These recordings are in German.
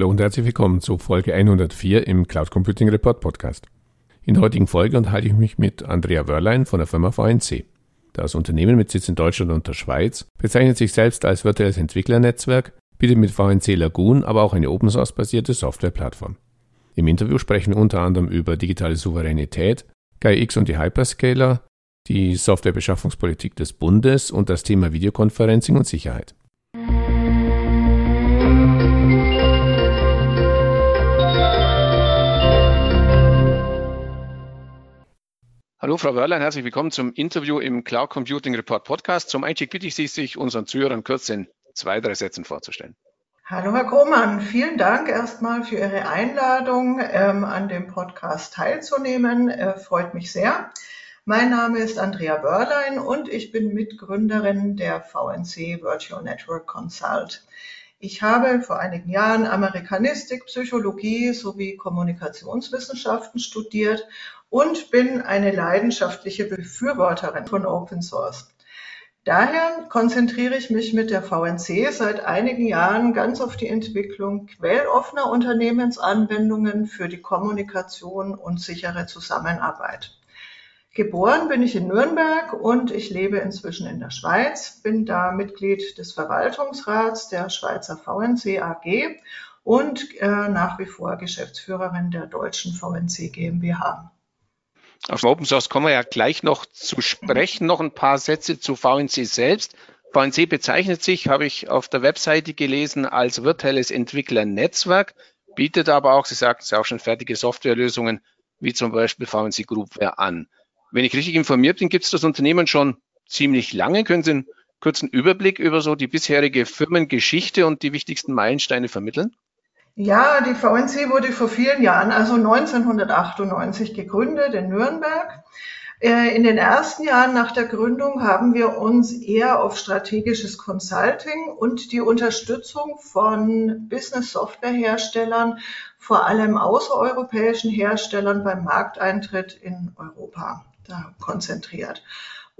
Hallo und herzlich willkommen zu Folge 104 im Cloud Computing Report Podcast. In der heutigen Folge unterhalte ich mich mit Andrea Wörlein von der Firma VNC. Das Unternehmen mit Sitz in Deutschland und der Schweiz bezeichnet sich selbst als virtuelles Entwicklernetzwerk, bietet mit VNC Lagoon aber auch eine Open Source basierte Softwareplattform. Im Interview sprechen wir unter anderem über digitale Souveränität, GaiX und die Hyperscaler, die Softwarebeschaffungspolitik des Bundes und das Thema Videokonferencing und Sicherheit. Hallo Frau Wörlein, herzlich willkommen zum Interview im Cloud Computing Report Podcast. Zum Einstieg bitte ich Sie, sich unseren Zuhörern kurz in zwei, drei Sätzen vorzustellen. Hallo Herr Krohmann, vielen Dank erstmal für Ihre Einladung, ähm, an dem Podcast teilzunehmen. Äh, freut mich sehr. Mein Name ist Andrea Wörlein und ich bin Mitgründerin der VNC Virtual Network Consult. Ich habe vor einigen Jahren Amerikanistik, Psychologie sowie Kommunikationswissenschaften studiert und bin eine leidenschaftliche Befürworterin von Open Source. Daher konzentriere ich mich mit der VNC seit einigen Jahren ganz auf die Entwicklung quelloffener Unternehmensanwendungen für die Kommunikation und sichere Zusammenarbeit. Geboren bin ich in Nürnberg und ich lebe inzwischen in der Schweiz, bin da Mitglied des Verwaltungsrats der Schweizer VNC AG und äh, nach wie vor Geschäftsführerin der deutschen VNC GmbH. Auf Open Source kommen wir ja gleich noch zu sprechen. Noch ein paar Sätze zu VNC selbst. VNC bezeichnet sich, habe ich auf der Webseite gelesen, als virtuelles Entwicklernetzwerk, bietet aber auch, Sie sagten es auch schon, fertige Softwarelösungen wie zum Beispiel VNC Groupware an. Wenn ich richtig informiert bin, gibt es das Unternehmen schon ziemlich lange. Können Sie einen kurzen Überblick über so die bisherige Firmengeschichte und die wichtigsten Meilensteine vermitteln? Ja, die VNC wurde vor vielen Jahren, also 1998 gegründet in Nürnberg. Äh, in den ersten Jahren nach der Gründung haben wir uns eher auf strategisches Consulting und die Unterstützung von Business-Software-Herstellern, vor allem außereuropäischen Herstellern beim Markteintritt in Europa konzentriert.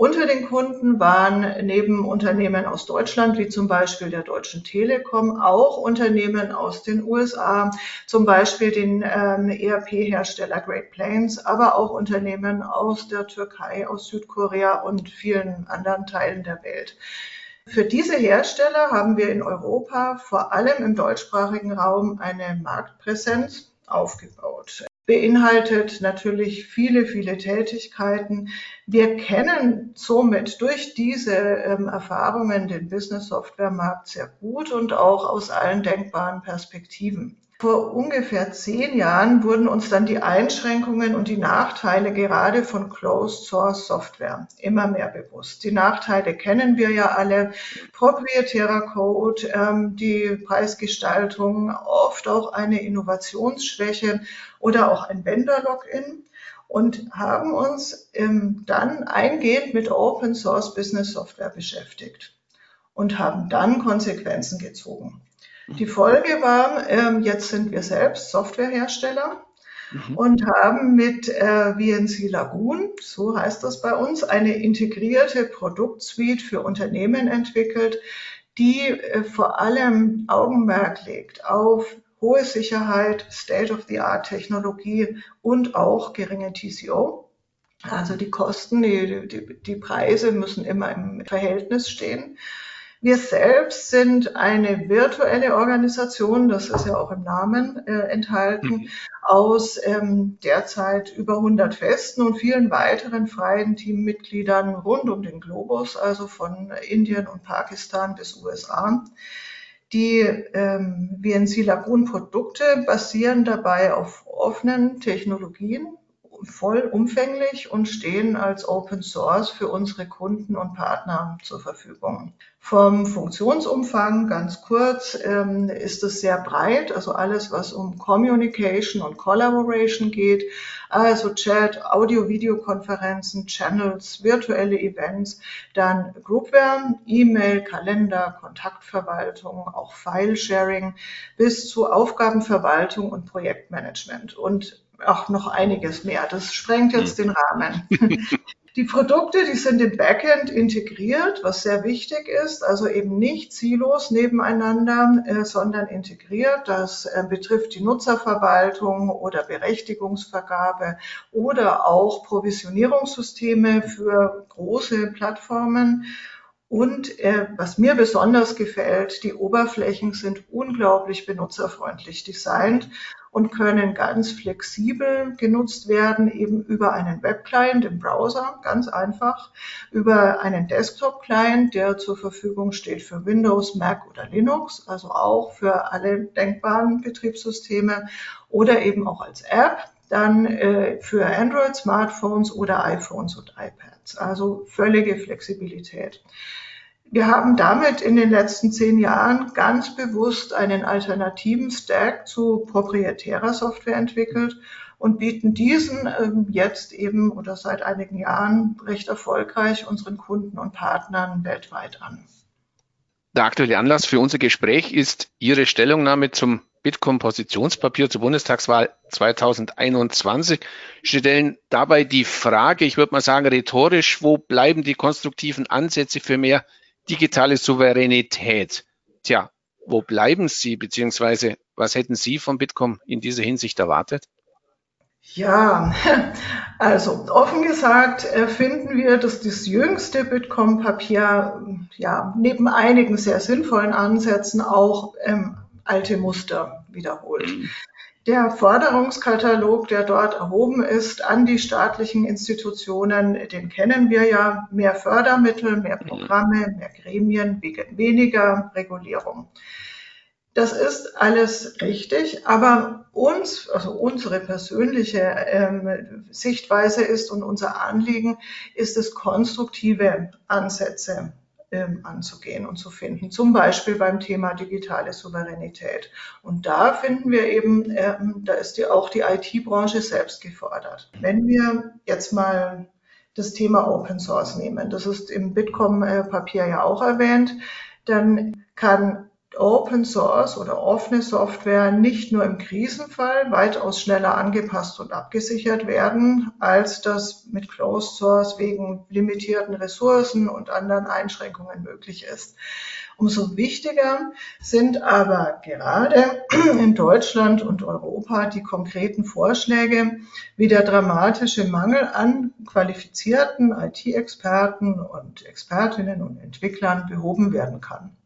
Unter den Kunden waren neben Unternehmen aus Deutschland, wie zum Beispiel der Deutschen Telekom, auch Unternehmen aus den USA, zum Beispiel den ähm, ERP-Hersteller Great Plains, aber auch Unternehmen aus der Türkei, aus Südkorea und vielen anderen Teilen der Welt. Für diese Hersteller haben wir in Europa, vor allem im deutschsprachigen Raum, eine Marktpräsenz aufgebaut beinhaltet natürlich viele, viele Tätigkeiten. Wir kennen somit durch diese ähm, Erfahrungen den Business Software Markt sehr gut und auch aus allen denkbaren Perspektiven. Vor ungefähr zehn Jahren wurden uns dann die Einschränkungen und die Nachteile gerade von Closed Source Software immer mehr bewusst. Die Nachteile kennen wir ja alle. Proprietärer Code, ähm, die Preisgestaltung, oft auch eine Innovationsschwäche oder auch ein Vendor-Login und haben uns ähm, dann eingehend mit Open Source Business Software beschäftigt und haben dann Konsequenzen gezogen. Die Folge war, ähm, jetzt sind wir selbst Softwarehersteller mhm. und haben mit äh, VNC Lagoon, so heißt das bei uns, eine integrierte Produktsuite für Unternehmen entwickelt, die äh, vor allem Augenmerk legt auf hohe Sicherheit, State-of-the-Art-Technologie und auch geringe TCO. Also die Kosten, die, die, die Preise müssen immer im Verhältnis stehen. Wir selbst sind eine virtuelle Organisation, das ist ja auch im Namen äh, enthalten, mhm. aus ähm, derzeit über 100 festen und vielen weiteren freien Teammitgliedern rund um den Globus, also von Indien und Pakistan bis USA. Die ähm, VNC Lagoon Produkte basieren dabei auf offenen Technologien, vollumfänglich und stehen als Open Source für unsere Kunden und Partner zur Verfügung. Vom Funktionsumfang ganz kurz ähm, ist es sehr breit, also alles, was um Communication und Collaboration geht, also Chat, Audio-Videokonferenzen, Channels, virtuelle Events, dann Groupware, E-Mail, Kalender, Kontaktverwaltung, auch File-Sharing bis zu Aufgabenverwaltung und Projektmanagement. Und auch noch einiges mehr. Das sprengt jetzt den Rahmen. Die Produkte, die sind im Backend integriert, was sehr wichtig ist, also eben nicht Silos nebeneinander, äh, sondern integriert. Das äh, betrifft die Nutzerverwaltung oder Berechtigungsvergabe oder auch Provisionierungssysteme für große Plattformen. Und äh, was mir besonders gefällt, die Oberflächen sind unglaublich benutzerfreundlich designt und können ganz flexibel genutzt werden, eben über einen Webclient im Browser, ganz einfach, über einen Desktop-Client, der zur Verfügung steht für Windows, Mac oder Linux, also auch für alle denkbaren Betriebssysteme oder eben auch als App, dann äh, für Android-Smartphones oder iPhones und iPads. Also völlige Flexibilität. Wir haben damit in den letzten zehn Jahren ganz bewusst einen alternativen Stack zu proprietärer Software entwickelt und bieten diesen ähm, jetzt eben oder seit einigen Jahren recht erfolgreich unseren Kunden und Partnern weltweit an. Der aktuelle Anlass für unser Gespräch ist Ihre Stellungnahme zum Bitkom-Positionspapier zur Bundestagswahl 2021. Sie stellen dabei die Frage, ich würde mal sagen rhetorisch, wo bleiben die konstruktiven Ansätze für mehr digitale Souveränität. Tja, wo bleiben Sie, beziehungsweise was hätten Sie von Bitkom in dieser Hinsicht erwartet? Ja, also offen gesagt äh, finden wir, dass das jüngste Bitkom-Papier ja neben einigen sehr sinnvollen Ansätzen auch ähm, alte Muster wiederholt. Mhm. Der Forderungskatalog, der dort erhoben ist an die staatlichen Institutionen, den kennen wir ja. Mehr Fördermittel, mehr mhm. Programme, mehr Gremien, weniger Regulierung. Das ist alles richtig, aber uns, also unsere persönliche ähm, Sichtweise ist und unser Anliegen ist es, konstruktive Ansätze anzugehen und zu finden, zum Beispiel beim Thema digitale Souveränität. Und da finden wir eben, ähm, da ist die, auch die IT-Branche selbst gefordert. Wenn wir jetzt mal das Thema Open Source nehmen, das ist im Bitkom-Papier ja auch erwähnt, dann kann Open Source oder offene Software nicht nur im Krisenfall weitaus schneller angepasst und abgesichert werden, als das mit Closed Source wegen limitierten Ressourcen und anderen Einschränkungen möglich ist. Umso wichtiger sind aber gerade in Deutschland und Europa die konkreten Vorschläge, wie der dramatische Mangel an qualifizierten IT-Experten und Expertinnen und Entwicklern behoben werden kann.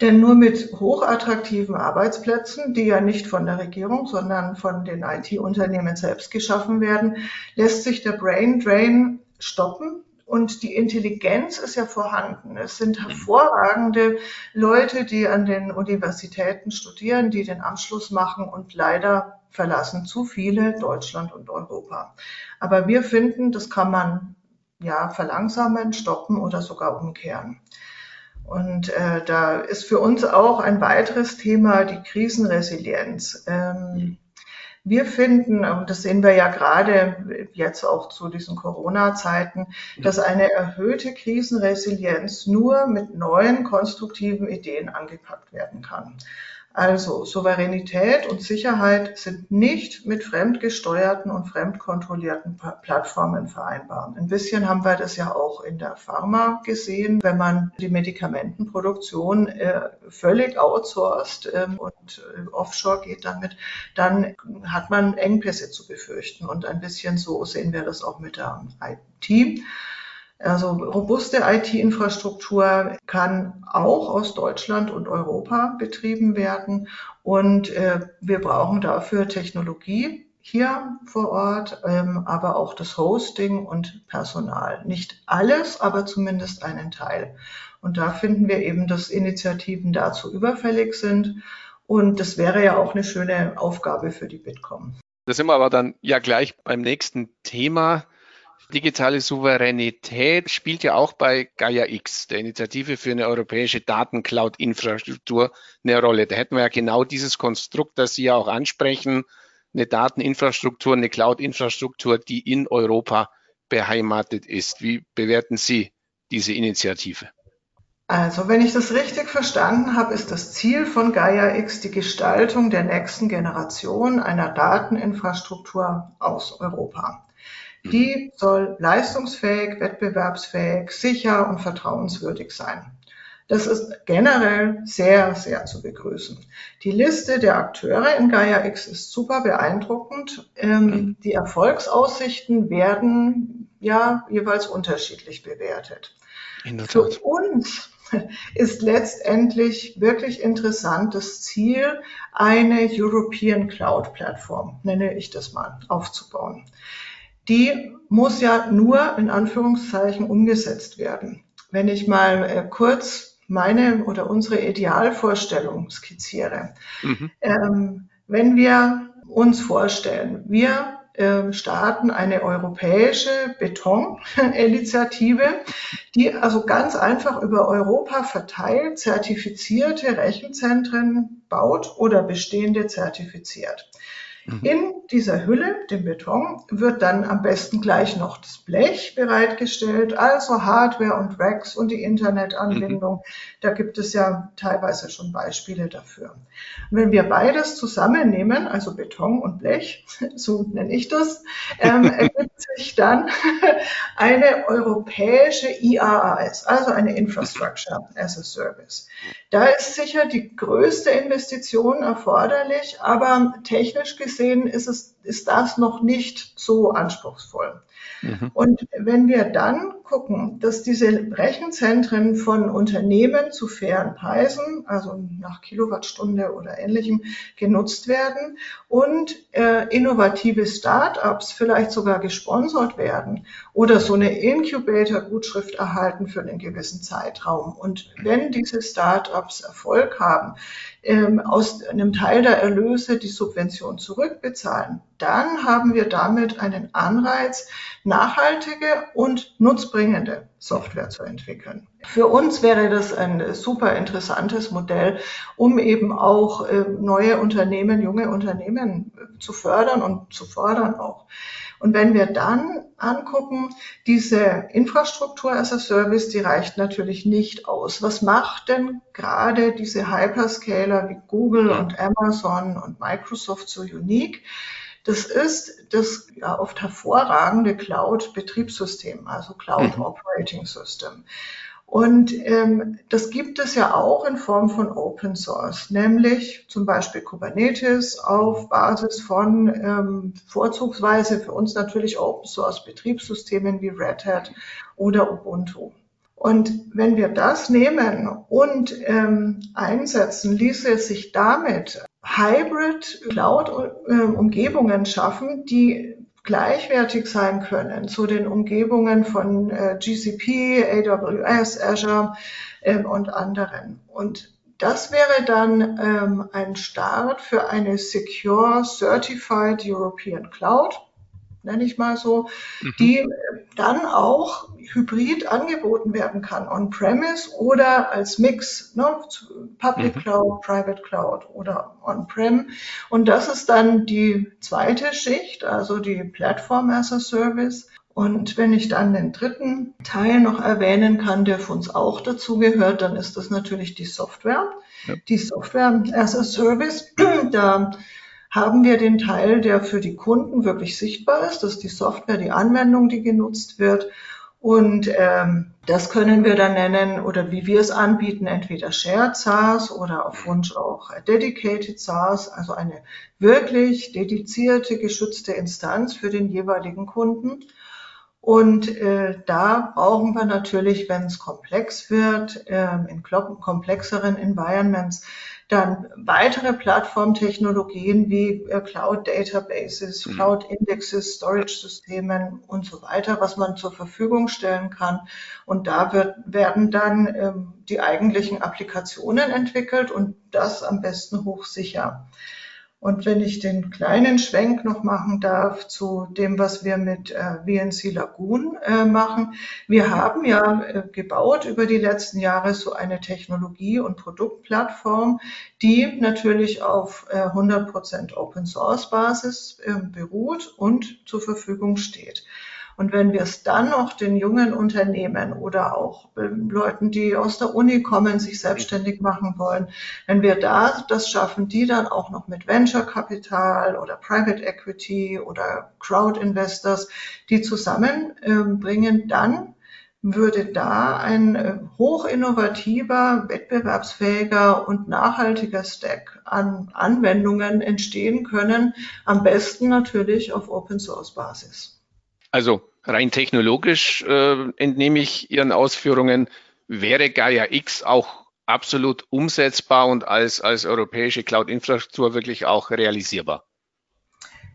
Denn nur mit hochattraktiven Arbeitsplätzen, die ja nicht von der Regierung, sondern von den IT-Unternehmen selbst geschaffen werden, lässt sich der Brain Drain stoppen. Und die Intelligenz ist ja vorhanden. Es sind hervorragende Leute, die an den Universitäten studieren, die den Anschluss machen und leider verlassen zu viele Deutschland und Europa. Aber wir finden, das kann man ja verlangsamen, stoppen oder sogar umkehren. Und äh, da ist für uns auch ein weiteres Thema die Krisenresilienz. Ähm, wir finden, und das sehen wir ja gerade jetzt auch zu diesen Corona-Zeiten, dass eine erhöhte Krisenresilienz nur mit neuen konstruktiven Ideen angepackt werden kann. Also Souveränität und Sicherheit sind nicht mit fremdgesteuerten und fremdkontrollierten Plattformen vereinbar. Ein bisschen haben wir das ja auch in der Pharma gesehen, wenn man die Medikamentenproduktion äh, völlig outsourced ähm, und äh, offshore geht damit, dann hat man Engpässe zu befürchten. Und ein bisschen so sehen wir das auch mit der IT. Also robuste IT-Infrastruktur kann auch aus Deutschland und Europa betrieben werden. Und äh, wir brauchen dafür Technologie hier vor Ort, ähm, aber auch das Hosting und Personal. Nicht alles, aber zumindest einen Teil. Und da finden wir eben, dass Initiativen dazu überfällig sind. Und das wäre ja auch eine schöne Aufgabe für die Bitkom. Da sind wir aber dann ja gleich beim nächsten Thema. Digitale Souveränität spielt ja auch bei Gaia X, der Initiative für eine europäische Datencloud-Infrastruktur, eine Rolle. Da hätten wir ja genau dieses Konstrukt, das Sie ja auch ansprechen, eine Dateninfrastruktur, eine Cloud-Infrastruktur, die in Europa beheimatet ist. Wie bewerten Sie diese Initiative? Also, wenn ich das richtig verstanden habe, ist das Ziel von Gaia X die Gestaltung der nächsten Generation einer Dateninfrastruktur aus Europa. Die soll leistungsfähig, wettbewerbsfähig, sicher und vertrauenswürdig sein. Das ist generell sehr, sehr zu begrüßen. Die Liste der Akteure in Gaia X ist super beeindruckend. Ähm, die Erfolgsaussichten werden ja jeweils unterschiedlich bewertet. Für uns ist letztendlich wirklich interessant das Ziel, eine European Cloud Plattform, nenne ich das mal, aufzubauen. Die muss ja nur in Anführungszeichen umgesetzt werden. Wenn ich mal äh, kurz meine oder unsere Idealvorstellung skizziere. Mhm. Ähm, wenn wir uns vorstellen, wir äh, starten eine europäische Betoninitiative, die also ganz einfach über Europa verteilt zertifizierte Rechenzentren baut oder bestehende zertifiziert. Mhm. In dieser Hülle, dem Beton, wird dann am besten gleich noch das Blech bereitgestellt, also Hardware und Racks und die Internetanbindung. Mhm. Da gibt es ja teilweise schon Beispiele dafür. Und wenn wir beides zusammennehmen, also Beton und Blech, so nenne ich das, ähm, ergibt sich dann eine europäische IaaS, also eine Infrastructure as a Service. Da ist sicher die größte Investition erforderlich, aber technisch gesehen ist es, ist das noch nicht so anspruchsvoll. Mhm. Und wenn wir dann gucken, dass diese Rechenzentren von Unternehmen zu fairen Preisen, also nach Kilowattstunde oder ähnlichem, genutzt werden und äh, innovative Start-ups vielleicht sogar gesponsert werden oder so eine Incubator-Gutschrift erhalten für einen gewissen Zeitraum. Und wenn diese Start-ups Erfolg haben, ähm, aus einem Teil der Erlöse die Subvention zurückbezahlen, dann haben wir damit einen Anreiz, nachhaltige und nutzbringende Software zu entwickeln. Für uns wäre das ein super interessantes Modell, um eben auch äh, neue Unternehmen, junge Unternehmen äh, zu fördern und zu fordern auch. Und wenn wir dann angucken, diese Infrastruktur as a Service, die reicht natürlich nicht aus. Was macht denn gerade diese Hyperscaler wie Google und Amazon und Microsoft so unique? Das ist das ja, oft hervorragende Cloud-Betriebssystem, also Cloud mhm. Operating System. Und ähm, das gibt es ja auch in Form von Open Source, nämlich zum Beispiel Kubernetes auf Basis von ähm, vorzugsweise für uns natürlich Open Source Betriebssystemen wie Red Hat oder Ubuntu. Und wenn wir das nehmen und ähm, einsetzen, ließe es sich damit Hybrid Cloud-Umgebungen schaffen, die gleichwertig sein können zu den Umgebungen von äh, GCP, AWS, Azure ähm, und anderen. Und das wäre dann ähm, ein Start für eine Secure Certified European Cloud nenne ich mal so, mhm. die dann auch hybrid angeboten werden kann, on-premise oder als Mix, ne, Public mhm. Cloud, Private Cloud oder on-prem. Und das ist dann die zweite Schicht, also die Platform as a Service. Und wenn ich dann den dritten Teil noch erwähnen kann, der für uns auch dazu gehört, dann ist das natürlich die Software. Ja. Die Software as a Service, da haben wir den Teil, der für die Kunden wirklich sichtbar ist. Das ist die Software, die Anwendung, die genutzt wird. Und ähm, das können wir dann nennen oder wie wir es anbieten, entweder Shared SaaS oder auf Wunsch auch Dedicated SaaS, also eine wirklich dedizierte, geschützte Instanz für den jeweiligen Kunden. Und äh, da brauchen wir natürlich, wenn es komplex wird, äh, in komplexeren Environments, dann weitere Plattformtechnologien wie äh, Cloud Databases, mhm. Cloud Indexes, Storage Systemen und so weiter, was man zur Verfügung stellen kann. Und da wird, werden dann ähm, die eigentlichen Applikationen entwickelt und das am besten hochsicher. Und wenn ich den kleinen Schwenk noch machen darf zu dem, was wir mit äh, VNC Lagoon äh, machen. Wir haben ja äh, gebaut über die letzten Jahre so eine Technologie- und Produktplattform, die natürlich auf äh, 100% Open Source Basis äh, beruht und zur Verfügung steht. Und wenn wir es dann noch den jungen Unternehmen oder auch ähm, Leuten, die aus der Uni kommen, sich selbstständig machen wollen, wenn wir da das schaffen, die dann auch noch mit Venture Capital oder Private Equity oder Crowd Investors, die zusammenbringen, dann würde da ein äh, hochinnovativer, wettbewerbsfähiger und nachhaltiger Stack an Anwendungen entstehen können, am besten natürlich auf Open Source Basis. Also rein technologisch äh, entnehme ich Ihren Ausführungen, wäre Gaia X auch absolut umsetzbar und als, als europäische Cloud-Infrastruktur wirklich auch realisierbar?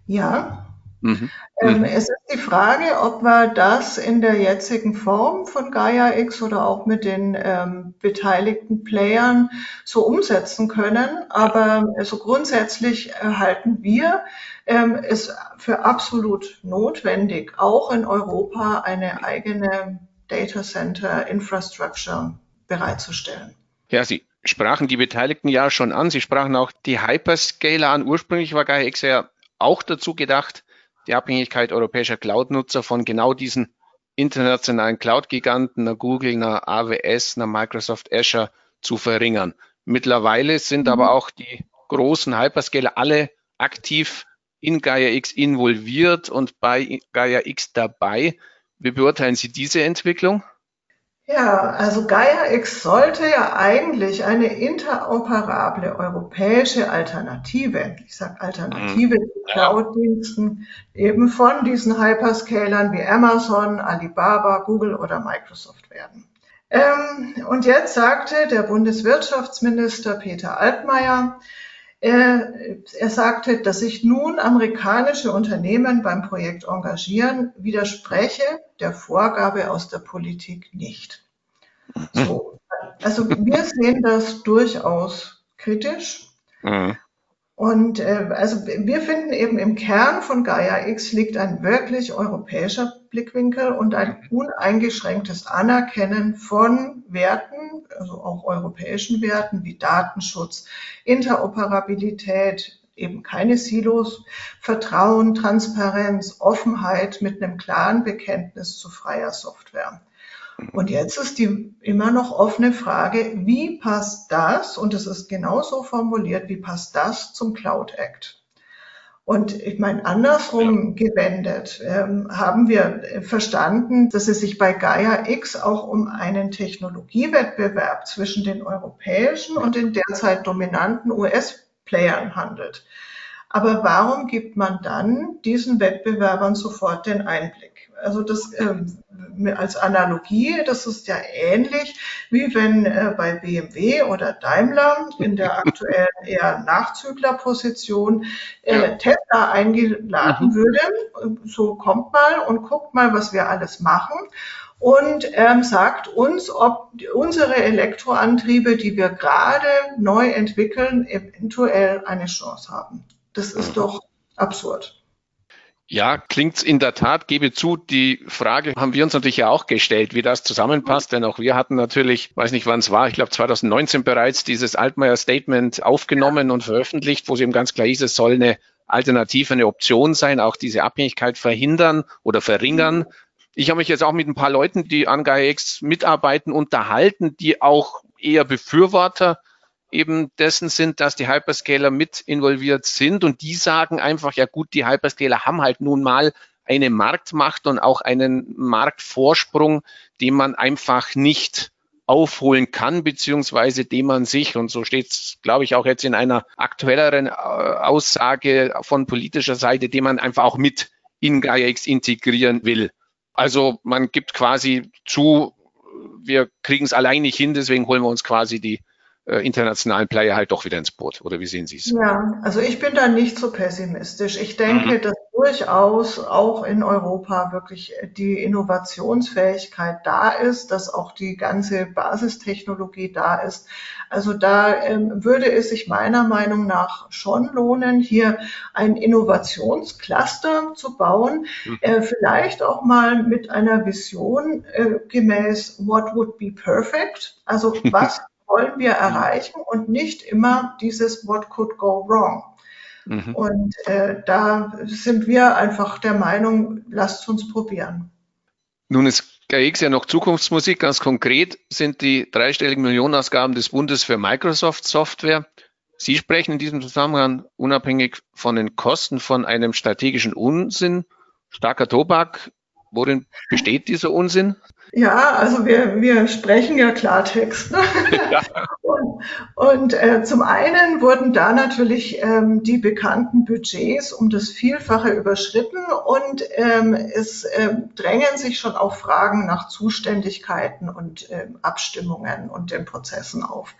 Ja, Mhm. Ähm, mhm. es ist die Frage, ob wir das in der jetzigen Form von Gaia X oder auch mit den ähm, beteiligten Playern so umsetzen können. Aber so also grundsätzlich halten wir ähm, es für absolut notwendig, auch in Europa eine eigene Data Center Infrastructure bereitzustellen. Ja, Sie sprachen die Beteiligten ja schon an. Sie sprachen auch die Hyperscaler an. Ursprünglich war Gaia X ja auch dazu gedacht, die Abhängigkeit europäischer Cloud-Nutzer von genau diesen internationalen Cloud-Giganten, einer Google, einer AWS, einer Microsoft Azure zu verringern. Mittlerweile sind aber mhm. auch die großen Hyperscaler alle aktiv in Gaia X involviert und bei Gaia X dabei. Wie beurteilen Sie diese Entwicklung? Ja, also Gaia X sollte ja eigentlich eine interoperable europäische Alternative, ich sage Alternative mhm. Cloud-Diensten, eben von diesen Hyperscalern wie Amazon, Alibaba, Google oder Microsoft werden. Ähm, und jetzt sagte der Bundeswirtschaftsminister Peter Altmaier, er, er sagte, dass sich nun amerikanische Unternehmen beim Projekt engagieren, widerspreche der Vorgabe aus der Politik nicht. So. Also wir sehen das durchaus kritisch. Mhm. Und äh, also wir finden eben im Kern von Gaia X liegt ein wirklich europäischer Blickwinkel und ein uneingeschränktes Anerkennen von Werten, also auch europäischen Werten wie Datenschutz, Interoperabilität, eben keine Silos, Vertrauen, Transparenz, Offenheit mit einem klaren Bekenntnis zu freier Software. Und jetzt ist die immer noch offene Frage, wie passt das, und es ist genauso formuliert, wie passt das zum Cloud Act? Und ich meine, andersrum gewendet ähm, haben wir verstanden, dass es sich bei Gaia X auch um einen Technologiewettbewerb zwischen den europäischen und den derzeit dominanten US-Playern handelt. Aber warum gibt man dann diesen Wettbewerbern sofort den Einblick? Also das ähm, als Analogie, das ist ja ähnlich, wie wenn äh, bei BMW oder Daimler in der aktuellen eher Nachzüglerposition äh, Tesla eingeladen mhm. würde. So kommt mal und guckt mal, was wir alles machen und ähm, sagt uns, ob unsere Elektroantriebe, die wir gerade neu entwickeln, eventuell eine Chance haben. Das ist mhm. doch absurd. Ja, klingt's in der Tat. Gebe zu, die Frage haben wir uns natürlich ja auch gestellt, wie das zusammenpasst, denn auch wir hatten natürlich, weiß nicht wann es war, ich glaube 2019 bereits dieses Altmaier Statement aufgenommen und veröffentlicht, wo es eben ganz klar hieß, es soll eine Alternative, eine Option sein, auch diese Abhängigkeit verhindern oder verringern. Ich habe mich jetzt auch mit ein paar Leuten, die an GaiaX mitarbeiten, unterhalten, die auch eher Befürworter eben dessen sind, dass die Hyperscaler mit involviert sind und die sagen einfach, ja gut, die Hyperscaler haben halt nun mal eine Marktmacht und auch einen Marktvorsprung, den man einfach nicht aufholen kann, beziehungsweise den man sich, und so steht es, glaube ich, auch jetzt in einer aktuelleren äh, Aussage von politischer Seite, den man einfach auch mit in GaiaX integrieren will. Also man gibt quasi zu, wir kriegen es allein nicht hin, deswegen holen wir uns quasi die internationalen Player halt doch wieder ins Boot. Oder wie sehen Sie es? Ja, also ich bin da nicht so pessimistisch. Ich denke, mhm. dass durchaus auch in Europa wirklich die Innovationsfähigkeit da ist, dass auch die ganze Basistechnologie da ist. Also da ähm, würde es sich meiner Meinung nach schon lohnen, hier ein Innovationscluster zu bauen, mhm. äh, vielleicht auch mal mit einer Vision äh, gemäß What would be perfect? Also was wollen wir erreichen und nicht immer dieses What could go wrong. Mhm. Und äh, da sind wir einfach der Meinung, lasst uns probieren. Nun ist GAX ja noch Zukunftsmusik. Ganz konkret sind die dreistelligen Millionenausgaben des Bundes für Microsoft Software. Sie sprechen in diesem Zusammenhang unabhängig von den Kosten von einem strategischen Unsinn. Starker Tobak. Worin besteht dieser Unsinn? Ja, also wir, wir sprechen ja Klartext. Ne? Ja. Und, und äh, zum einen wurden da natürlich ähm, die bekannten Budgets um das Vielfache überschritten und ähm, es äh, drängen sich schon auch Fragen nach Zuständigkeiten und äh, Abstimmungen und den Prozessen auf.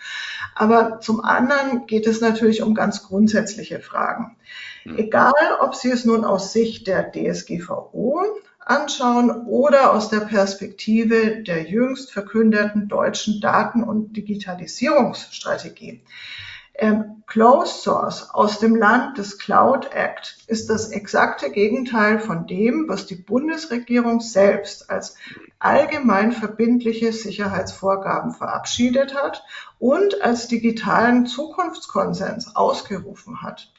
Aber zum anderen geht es natürlich um ganz grundsätzliche Fragen. Hm. Egal, ob Sie es nun aus Sicht der DSGVO anschauen oder aus der Perspektive der jüngst verkündeten deutschen Daten- und Digitalisierungsstrategie. Ähm, Closed Source aus dem Land des Cloud Act ist das exakte Gegenteil von dem, was die Bundesregierung selbst als allgemein verbindliche Sicherheitsvorgaben verabschiedet hat und als digitalen Zukunftskonsens ausgerufen hat.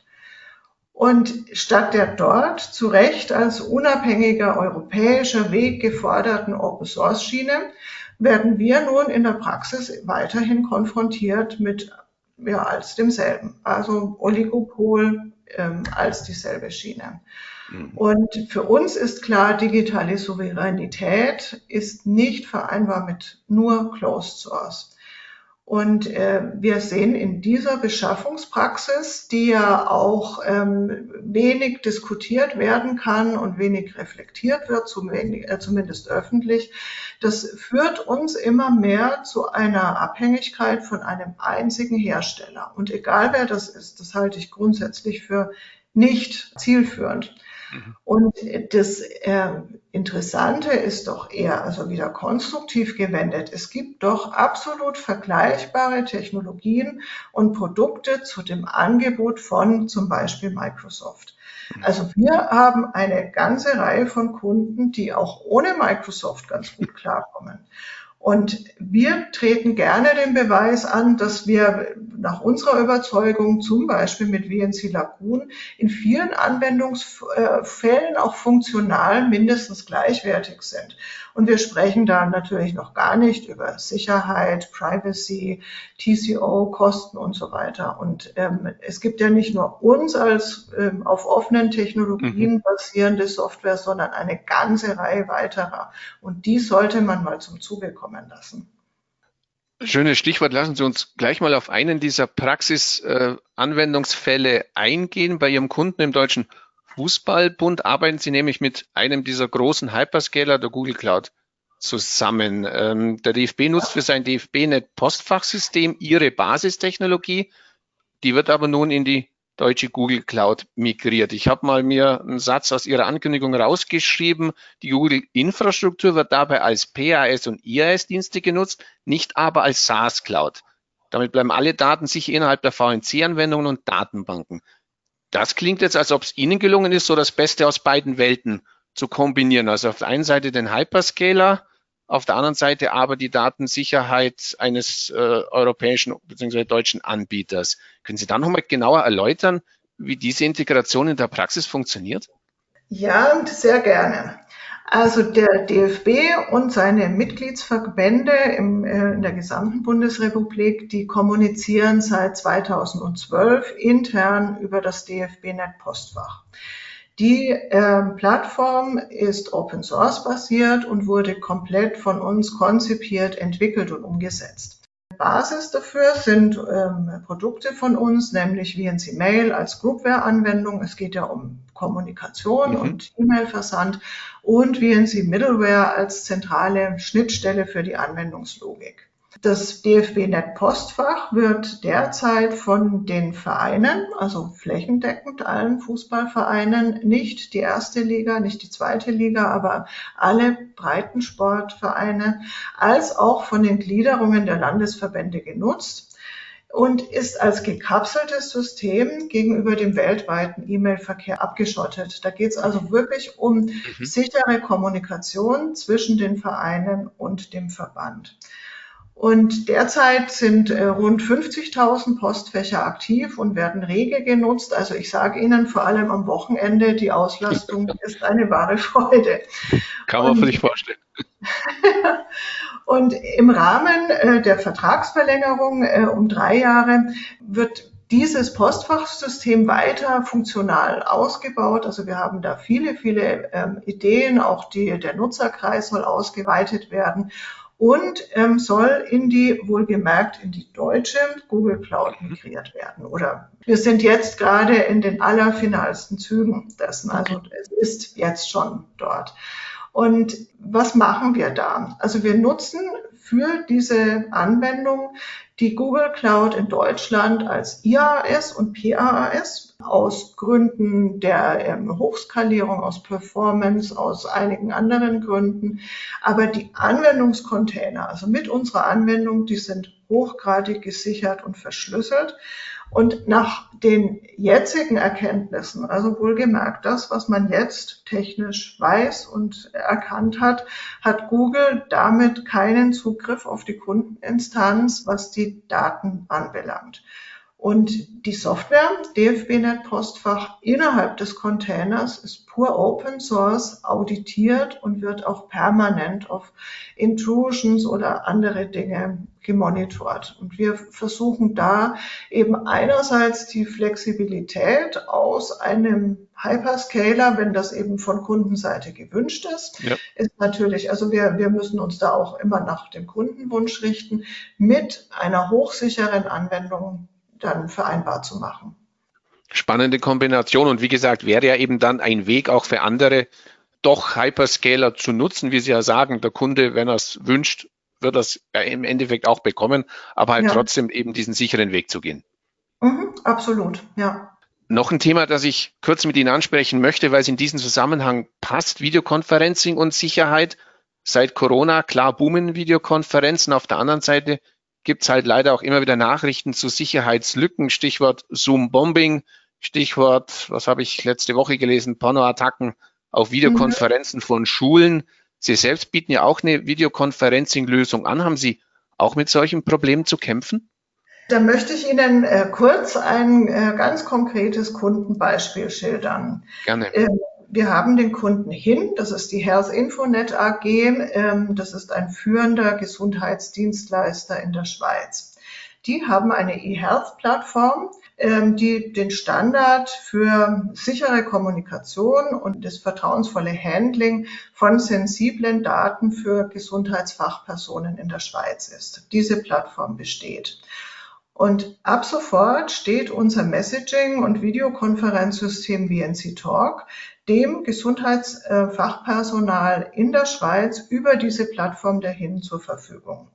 Und statt der dort zu Recht als unabhängiger europäischer Weg geforderten Open Source Schiene werden wir nun in der Praxis weiterhin konfrontiert mit mehr als demselben, also Oligopol ähm, als dieselbe Schiene. Mhm. Und für uns ist klar, digitale Souveränität ist nicht vereinbar mit nur Closed Source. Und äh, wir sehen in dieser Beschaffungspraxis, die ja auch ähm, wenig diskutiert werden kann und wenig reflektiert wird, äh, zumindest öffentlich, das führt uns immer mehr zu einer Abhängigkeit von einem einzigen Hersteller. Und egal wer das ist, das halte ich grundsätzlich für nicht zielführend. Mhm. Und das äh, Interessante ist doch eher, also wieder konstruktiv gewendet, es gibt doch absolut vergleichbare Technologien und Produkte zu dem Angebot von zum Beispiel Microsoft. Mhm. Also wir haben eine ganze Reihe von Kunden, die auch ohne Microsoft ganz gut klarkommen. Und wir treten gerne den Beweis an, dass wir nach unserer Überzeugung zum Beispiel mit VNC Lagoon in vielen Anwendungsfällen auch funktional mindestens gleichwertig sind. Und wir sprechen da natürlich noch gar nicht über Sicherheit, Privacy, TCO, Kosten und so weiter. Und ähm, es gibt ja nicht nur uns als ähm, auf offenen Technologien mhm. basierende Software, sondern eine ganze Reihe weiterer. Und die sollte man mal zum Zuge kommen lassen. Schönes Stichwort. Lassen Sie uns gleich mal auf einen dieser Praxis-Anwendungsfälle äh, eingehen. Bei Ihrem Kunden im Deutschen Fußballbund arbeiten Sie nämlich mit einem dieser großen Hyperscaler der Google Cloud zusammen. Ähm, der DFB nutzt für sein DFB-Net Postfachsystem Ihre Basistechnologie. Die wird aber nun in die deutsche Google Cloud migriert. Ich habe mal mir einen Satz aus Ihrer Ankündigung rausgeschrieben. Die Google-Infrastruktur wird dabei als PAS und IAS-Dienste genutzt, nicht aber als SaaS Cloud. Damit bleiben alle Daten sicher innerhalb der VNC-Anwendungen und Datenbanken. Das klingt jetzt, als ob es Ihnen gelungen ist, so das Beste aus beiden Welten zu kombinieren. Also auf der einen Seite den Hyperscaler, auf der anderen Seite aber die Datensicherheit eines äh, europäischen bzw. deutschen Anbieters. Können Sie da nochmal genauer erläutern, wie diese Integration in der Praxis funktioniert? Ja, sehr gerne. Also der DFB und seine Mitgliedsverbände im, äh, in der gesamten Bundesrepublik, die kommunizieren seit 2012 intern über das DFB-Net Postfach. Die äh, Plattform ist Open Source basiert und wurde komplett von uns konzipiert, entwickelt und umgesetzt. Basis dafür sind ähm, Produkte von uns, nämlich VNC Mail als Groupware-Anwendung. Es geht ja um Kommunikation mhm. und E-Mail-Versand und VNC Middleware als zentrale Schnittstelle für die Anwendungslogik. Das DFB-Net Postfach wird derzeit von den Vereinen, also flächendeckend allen Fußballvereinen, nicht die erste Liga, nicht die zweite Liga, aber alle Breitensportvereine, als auch von den Gliederungen der Landesverbände genutzt und ist als gekapseltes System gegenüber dem weltweiten E-Mail-Verkehr abgeschottet. Da geht es also wirklich um mhm. sichere Kommunikation zwischen den Vereinen und dem Verband. Und derzeit sind äh, rund 50.000 Postfächer aktiv und werden rege genutzt. Also ich sage Ihnen vor allem am Wochenende, die Auslastung ist eine wahre Freude. Kann man und, sich vorstellen. und im Rahmen äh, der Vertragsverlängerung äh, um drei Jahre wird dieses Postfachsystem weiter funktional ausgebaut. Also wir haben da viele, viele ähm, Ideen. Auch die, der Nutzerkreis soll ausgeweitet werden und ähm, soll in die, wohlgemerkt, in die deutsche Google Cloud migriert werden. Oder wir sind jetzt gerade in den allerfinalsten Zügen dessen. Also es ist jetzt schon dort. Und was machen wir da? Also wir nutzen für diese Anwendung die Google Cloud in Deutschland als IaaS und PaaS aus Gründen der ähm, Hochskalierung, aus Performance, aus einigen anderen Gründen. Aber die Anwendungscontainer, also mit unserer Anwendung, die sind hochgradig gesichert und verschlüsselt. Und nach den jetzigen Erkenntnissen, also wohlgemerkt das, was man jetzt technisch weiß und erkannt hat, hat Google damit keinen Zugriff auf die Kundeninstanz, was die Daten anbelangt. Und die Software DFBNet Postfach innerhalb des Containers ist pur Open Source, auditiert und wird auch permanent auf Intrusions oder andere Dinge gemonitort. Und wir versuchen da eben einerseits die Flexibilität aus einem Hyperscaler, wenn das eben von Kundenseite gewünscht ist, ja. ist natürlich, also wir, wir müssen uns da auch immer nach dem Kundenwunsch richten, mit einer hochsicheren Anwendung dann vereinbar zu machen. Spannende Kombination und wie gesagt, wäre ja eben dann ein Weg auch für andere, doch Hyperscaler zu nutzen, wie Sie ja sagen, der Kunde, wenn er es wünscht, wird das im Endeffekt auch bekommen, aber halt ja. trotzdem eben diesen sicheren Weg zu gehen. Mhm, absolut, ja. Noch ein Thema, das ich kurz mit Ihnen ansprechen möchte, weil es in diesem Zusammenhang passt, Videoconferencing und Sicherheit. Seit Corona, klar, boomen Videokonferenzen. Auf der anderen Seite gibt es halt leider auch immer wieder Nachrichten zu Sicherheitslücken, Stichwort Zoom-Bombing, Stichwort, was habe ich letzte Woche gelesen, Pornoattacken auf Videokonferenzen mhm. von Schulen. Sie selbst bieten ja auch eine Videoconferencing-Lösung an. Haben Sie auch mit solchen Problemen zu kämpfen? Da möchte ich Ihnen äh, kurz ein äh, ganz konkretes Kundenbeispiel schildern. Gerne. Ähm, wir haben den Kunden hin, das ist die Health Infonet AG, ähm, das ist ein führender Gesundheitsdienstleister in der Schweiz. Die haben eine eHealth-Plattform, ähm, die den Standard für sichere Kommunikation und das vertrauensvolle Handling von sensiblen Daten für Gesundheitsfachpersonen in der Schweiz ist. Diese Plattform besteht. Und ab sofort steht unser Messaging- und Videokonferenzsystem VNC Talk dem Gesundheitsfachpersonal in der Schweiz über diese Plattform dahin zur Verfügung.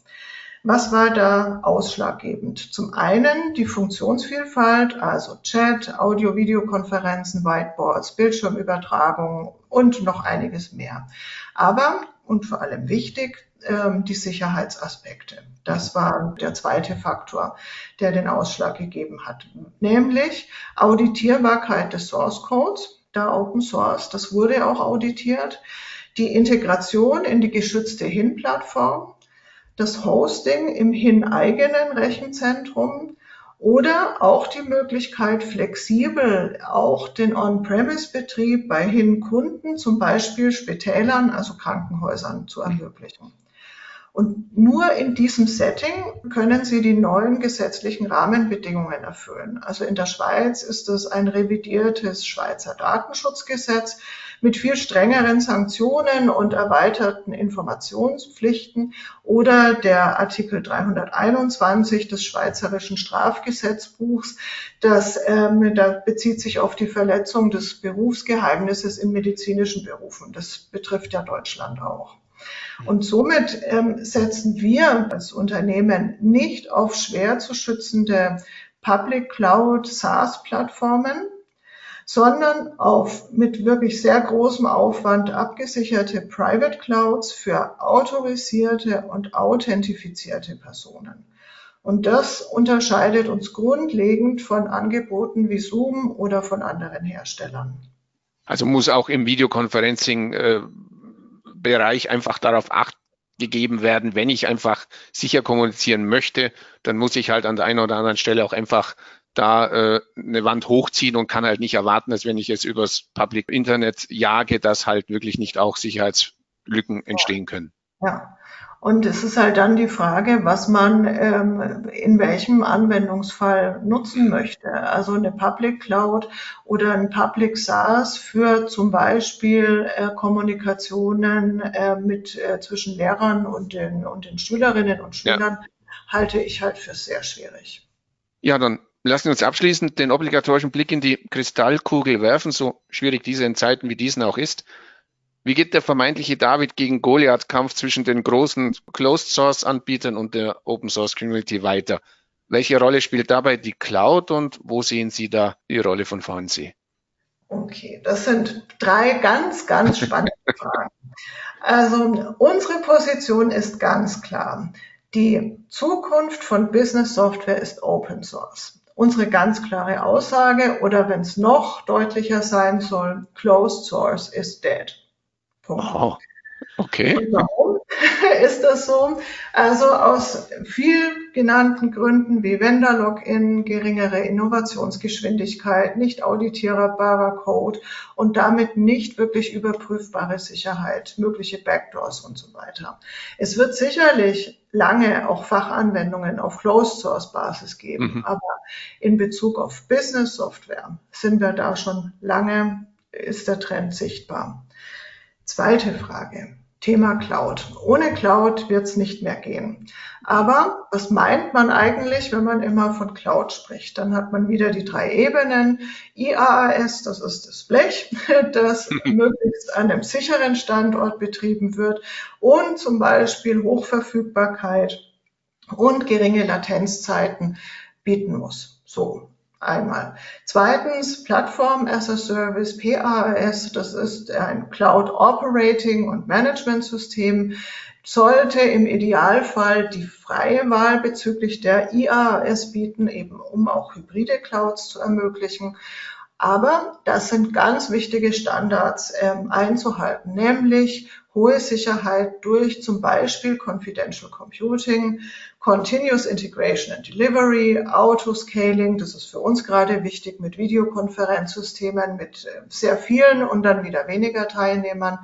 Was war da ausschlaggebend? Zum einen die Funktionsvielfalt, also Chat, Audio-Videokonferenzen, Whiteboards, Bildschirmübertragung und noch einiges mehr. Aber, und vor allem wichtig, ähm, die Sicherheitsaspekte. Das war der zweite Faktor, der den Ausschlag gegeben hat, nämlich Auditierbarkeit des Source Codes, da Open Source, das wurde auch auditiert, die Integration in die geschützte HIN-Plattform, das Hosting im HIN-eigenen Rechenzentrum oder auch die Möglichkeit, flexibel auch den On-Premise-Betrieb bei HIN-Kunden, zum Beispiel Spitälern, also Krankenhäusern, zu ermöglichen. Und nur in diesem Setting können Sie die neuen gesetzlichen Rahmenbedingungen erfüllen. Also in der Schweiz ist es ein revidiertes Schweizer Datenschutzgesetz mit viel strengeren Sanktionen und erweiterten Informationspflichten oder der Artikel 321 des Schweizerischen Strafgesetzbuchs, das ähm, da bezieht sich auf die Verletzung des Berufsgeheimnisses in medizinischen Berufen. Das betrifft ja Deutschland auch. Und somit ähm, setzen wir als Unternehmen nicht auf schwer zu schützende Public Cloud SaaS Plattformen, sondern auf mit wirklich sehr großem Aufwand abgesicherte Private Clouds für autorisierte und authentifizierte Personen. Und das unterscheidet uns grundlegend von Angeboten wie Zoom oder von anderen Herstellern. Also muss auch im Videoconferencing äh, Bereich einfach darauf acht, gegeben werden. Wenn ich einfach sicher kommunizieren möchte, dann muss ich halt an der einen oder anderen Stelle auch einfach da äh, eine Wand hochziehen und kann halt nicht erwarten, dass wenn ich es übers Public Internet jage, dass halt wirklich nicht auch Sicherheitslücken entstehen können. Ja. Und es ist halt dann die Frage, was man ähm, in welchem Anwendungsfall nutzen möchte. Also eine Public Cloud oder ein Public SaaS für zum Beispiel äh, Kommunikationen äh, mit äh, zwischen Lehrern und den, und den Schülerinnen und Schülern ja. halte ich halt für sehr schwierig. Ja, dann lassen wir uns abschließend den obligatorischen Blick in die Kristallkugel werfen, so schwierig diese in Zeiten wie diesen auch ist. Wie geht der vermeintliche David gegen Goliath-Kampf zwischen den großen Closed-Source-Anbietern und der Open-Source-Community weiter? Welche Rolle spielt dabei die Cloud und wo sehen Sie da die Rolle von VNC? Okay, das sind drei ganz, ganz spannende Fragen. Also unsere Position ist ganz klar. Die Zukunft von Business Software ist Open Source. Unsere ganz klare Aussage oder wenn es noch deutlicher sein soll, Closed Source is dead. Oh, okay. Und warum ist das so? Also aus viel genannten Gründen wie Vendor-Login, geringere Innovationsgeschwindigkeit, nicht auditierbarer Code und damit nicht wirklich überprüfbare Sicherheit, mögliche Backdoors und so weiter. Es wird sicherlich lange auch Fachanwendungen auf Closed Source Basis geben, mhm. aber in Bezug auf Business Software sind wir da schon lange, ist der Trend sichtbar. Zweite Frage. Thema Cloud. Ohne Cloud wird es nicht mehr gehen. Aber was meint man eigentlich, wenn man immer von Cloud spricht? Dann hat man wieder die drei Ebenen. IaaS, das ist das Blech, das möglichst an einem sicheren Standort betrieben wird und zum Beispiel Hochverfügbarkeit und geringe Latenzzeiten bieten muss. So, Einmal. Zweitens, Plattform as a Service, PaaS, das ist ein Cloud Operating und Management System, sollte im Idealfall die freie Wahl bezüglich der IaaS bieten, eben um auch hybride Clouds zu ermöglichen. Aber das sind ganz wichtige Standards ähm, einzuhalten, nämlich hohe Sicherheit durch zum Beispiel Confidential Computing, Continuous Integration and Delivery, Autoscaling, das ist für uns gerade wichtig mit Videokonferenzsystemen, mit äh, sehr vielen und dann wieder weniger Teilnehmern,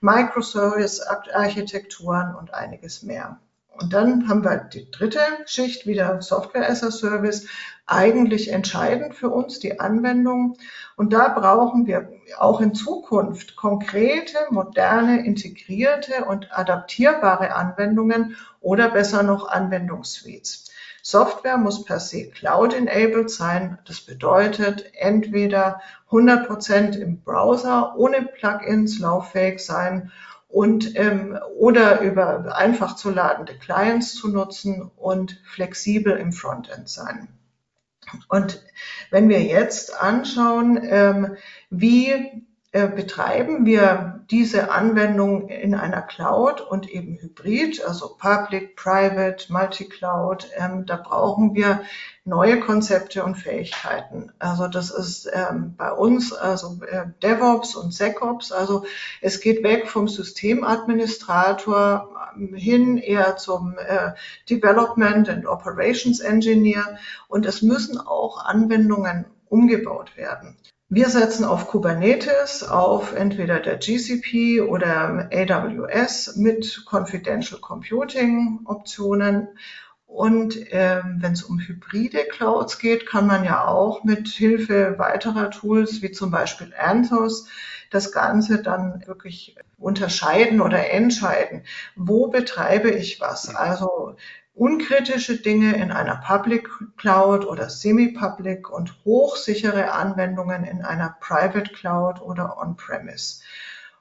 Microservice-Architekturen und einiges mehr. Und dann haben wir die dritte Schicht, wieder Software as a Service, eigentlich entscheidend für uns, die Anwendung. Und da brauchen wir auch in Zukunft konkrete, moderne, integrierte und adaptierbare Anwendungen oder besser noch Anwendungssuites. Software muss per se cloud-enabled sein. Das bedeutet entweder 100 Prozent im Browser ohne Plugins lauffähig sein und ähm, oder über einfach zu ladende Clients zu nutzen und flexibel im Frontend sein. Und wenn wir jetzt anschauen, ähm, wie äh, betreiben wir diese Anwendung in einer Cloud und eben hybrid, also Public, Private, Multi-Cloud. Ähm, da brauchen wir neue Konzepte und Fähigkeiten. Also das ist ähm, bei uns also äh, DevOps und SecOps. Also es geht weg vom Systemadministrator ähm, hin eher zum äh, Development and Operations Engineer und es müssen auch Anwendungen umgebaut werden. Wir setzen auf Kubernetes, auf entweder der GCP oder AWS mit Confidential Computing Optionen. Und ähm, wenn es um hybride Clouds geht, kann man ja auch mit Hilfe weiterer Tools wie zum Beispiel Anthos das Ganze dann wirklich unterscheiden oder entscheiden. Wo betreibe ich was? Also unkritische Dinge in einer Public Cloud oder Semi-Public und hochsichere Anwendungen in einer Private Cloud oder On-Premise.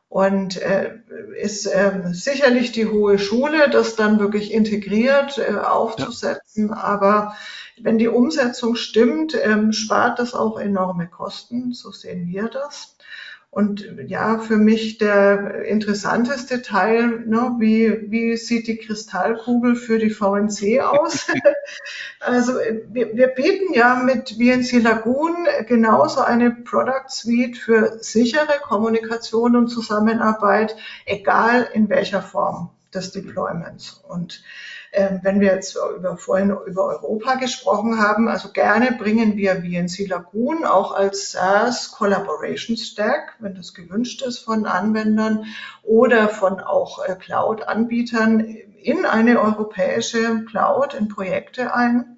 Und äh, ist äh, sicherlich die hohe Schule, das dann wirklich integriert äh, aufzusetzen. Ja. Aber wenn die Umsetzung stimmt, ähm, spart das auch enorme Kosten. So sehen wir das. Und ja, für mich der interessanteste Teil, ne, wie, wie sieht die Kristallkugel für die VNC aus? also wir, wir bieten ja mit VNC Lagoon genauso eine Product Suite für sichere Kommunikation und Zusammenarbeit, egal in welcher Form des Deployments. Und wenn wir jetzt über, vorhin über Europa gesprochen haben, also gerne bringen wir VNC Lagoon auch als SaaS Collaboration Stack, wenn das gewünscht ist von Anwendern oder von auch äh, Cloud-Anbietern in eine europäische Cloud, in Projekte ein.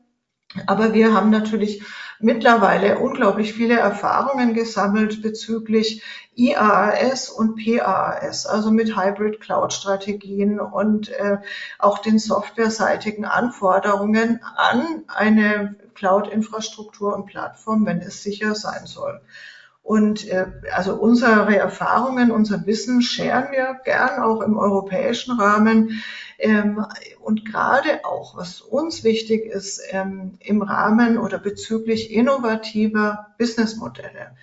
Aber wir haben natürlich mittlerweile unglaublich viele Erfahrungen gesammelt bezüglich IaaS und PaaS, also mit Hybrid Cloud Strategien und äh, auch den softwareseitigen Anforderungen an eine Cloud-Infrastruktur und Plattform, wenn es sicher sein soll. Und äh, also unsere Erfahrungen, unser Wissen scheren wir gern auch im europäischen Rahmen. Ähm, und gerade auch, was uns wichtig ist, ähm, im Rahmen oder bezüglich innovativer Businessmodelle.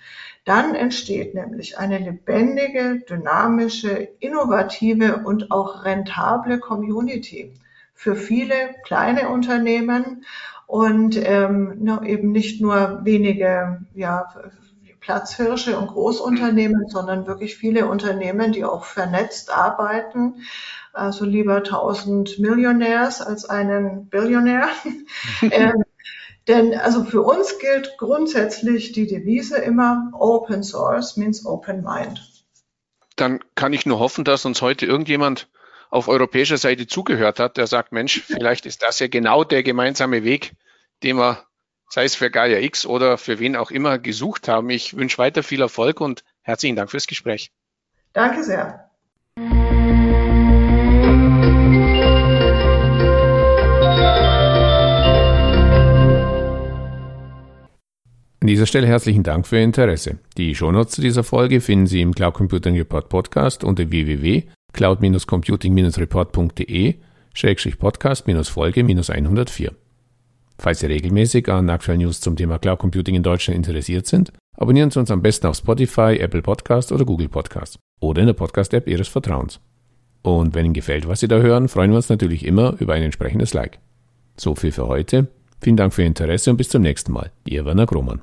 Dann entsteht nämlich eine lebendige, dynamische, innovative und auch rentable Community für viele kleine Unternehmen und ähm, eben nicht nur wenige ja, Platzhirsche und Großunternehmen, sondern wirklich viele Unternehmen, die auch vernetzt arbeiten. Also lieber 1000 Millionärs als einen Billionär. ähm, denn also für uns gilt grundsätzlich die Devise immer Open Source means Open Mind. Dann kann ich nur hoffen, dass uns heute irgendjemand auf europäischer Seite zugehört hat, der sagt, Mensch, vielleicht ist das ja genau der gemeinsame Weg, den wir sei es für Gaia X oder für wen auch immer gesucht haben. Ich wünsche weiter viel Erfolg und herzlichen Dank fürs Gespräch. Danke sehr. An dieser Stelle herzlichen Dank für Ihr Interesse. Die Shownotes zu dieser Folge finden Sie im Cloud Computing Report Podcast unter www.cloud-computing-report.de-podcast-folge-104. Falls Sie regelmäßig an aktuellen News zum Thema Cloud Computing in Deutschland interessiert sind, abonnieren Sie uns am besten auf Spotify, Apple Podcast oder Google Podcast oder in der Podcast-App Ihres Vertrauens. Und wenn Ihnen gefällt, was Sie da hören, freuen wir uns natürlich immer über ein entsprechendes Like. So viel für heute. Vielen Dank für Ihr Interesse und bis zum nächsten Mal. Ihr Werner Grohmann.